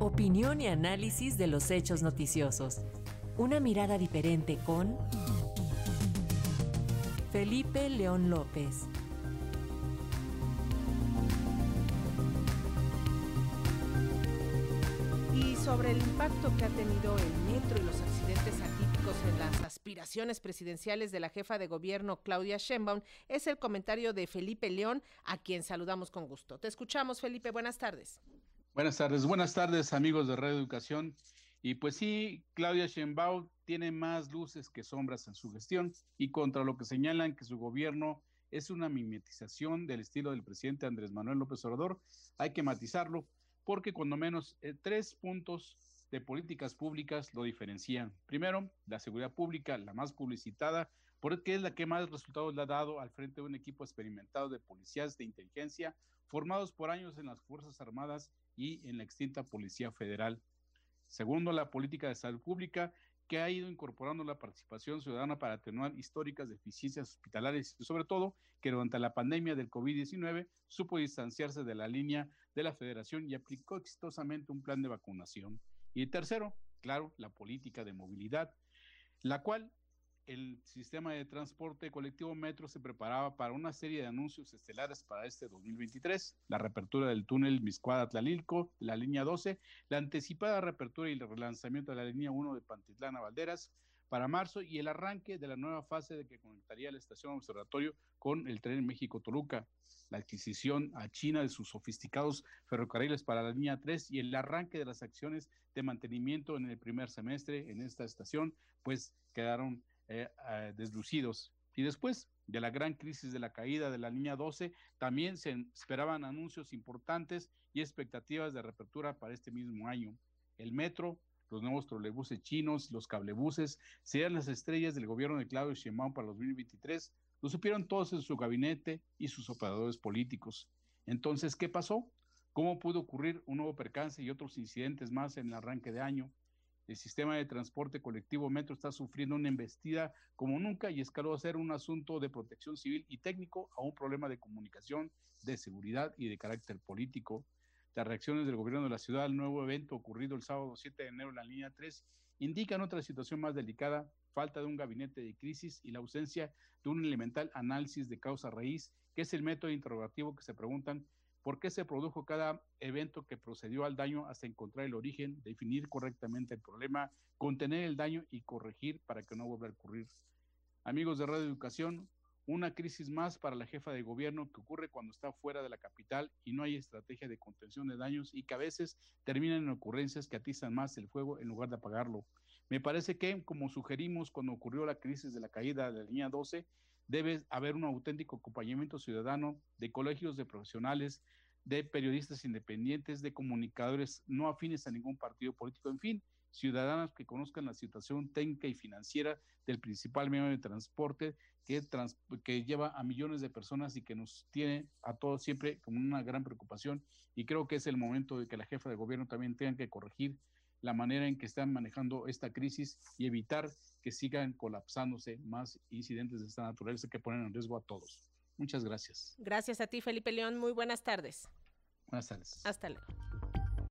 Opinión y análisis de los hechos noticiosos. Una mirada diferente con Felipe León López. Y sobre el impacto que ha tenido el metro y los accidentes atípicos en las aspiraciones presidenciales de la jefa de gobierno Claudia Sheinbaum, es el comentario de Felipe León, a quien saludamos con gusto. Te escuchamos, Felipe. Buenas tardes. Buenas tardes, buenas tardes, amigos de Radio Educación. Y pues sí, Claudia Sheinbaum tiene más luces que sombras en su gestión y contra lo que señalan que su gobierno es una mimetización del estilo del presidente Andrés Manuel López Obrador, hay que matizarlo porque cuando menos eh, tres puntos de políticas públicas lo diferencian. Primero, la seguridad pública, la más publicitada, porque es la que más resultados le ha dado al frente de un equipo experimentado de policías de inteligencia formados por años en las Fuerzas Armadas y en la extinta Policía Federal. Segundo, la política de salud pública, que ha ido incorporando la participación ciudadana para atenuar históricas deficiencias hospitalarias y sobre todo que durante la pandemia del COVID-19 supo distanciarse de la línea de la federación y aplicó exitosamente un plan de vacunación. Y tercero, claro, la política de movilidad, la cual el sistema de transporte colectivo Metro se preparaba para una serie de anuncios estelares para este 2023, la reapertura del túnel Miscuada-Tlalilco, la línea 12, la anticipada reapertura y el relanzamiento de la línea 1 de Pantitlán a Valderas para marzo y el arranque de la nueva fase de que conectaría la estación observatorio con el tren México-Toluca, la adquisición a China de sus sofisticados ferrocarriles para la línea 3 y el arranque de las acciones de mantenimiento en el primer semestre en esta estación, pues quedaron eh, deslucidos. Y después de la gran crisis de la caída de la línea 12, también se esperaban anuncios importantes y expectativas de reapertura para este mismo año. El metro, los nuevos trolebuses chinos, los cablebuses, serían las estrellas del gobierno de Claudio Sheinbaum para 2023. Lo supieron todos en su gabinete y sus operadores políticos. Entonces, ¿qué pasó? ¿Cómo pudo ocurrir un nuevo percance y otros incidentes más en el arranque de año? El sistema de transporte colectivo Metro está sufriendo una embestida como nunca y escaló a ser un asunto de protección civil y técnico a un problema de comunicación, de seguridad y de carácter político. Las reacciones del gobierno de la ciudad al nuevo evento ocurrido el sábado 7 de enero en la línea 3 indican otra situación más delicada, falta de un gabinete de crisis y la ausencia de un elemental análisis de causa raíz, que es el método interrogativo que se preguntan por qué se produjo cada evento que procedió al daño hasta encontrar el origen, definir correctamente el problema, contener el daño y corregir para que no vuelva a ocurrir. Amigos de Radio Educación, una crisis más para la jefa de gobierno que ocurre cuando está fuera de la capital y no hay estrategia de contención de daños y que a veces terminan en ocurrencias que atizan más el fuego en lugar de apagarlo. Me parece que, como sugerimos cuando ocurrió la crisis de la caída de la línea 12, debe haber un auténtico acompañamiento ciudadano de colegios de profesionales, de periodistas independientes, de comunicadores no afines a ningún partido político, en fin, ciudadanos que conozcan la situación técnica y financiera del principal medio de transporte que, lleva a millones de personas y que nos tiene a todos siempre con una gran preocupación. Y creo que es el momento de que la jefa de gobierno también tenga que corregir la manera en que están manejando esta crisis y evitar que sigan colapsándose más incidentes de esta naturaleza que ponen en riesgo a todos. Muchas gracias. Gracias a ti, Felipe León. Muy buenas tardes. Buenas tardes. Hasta luego.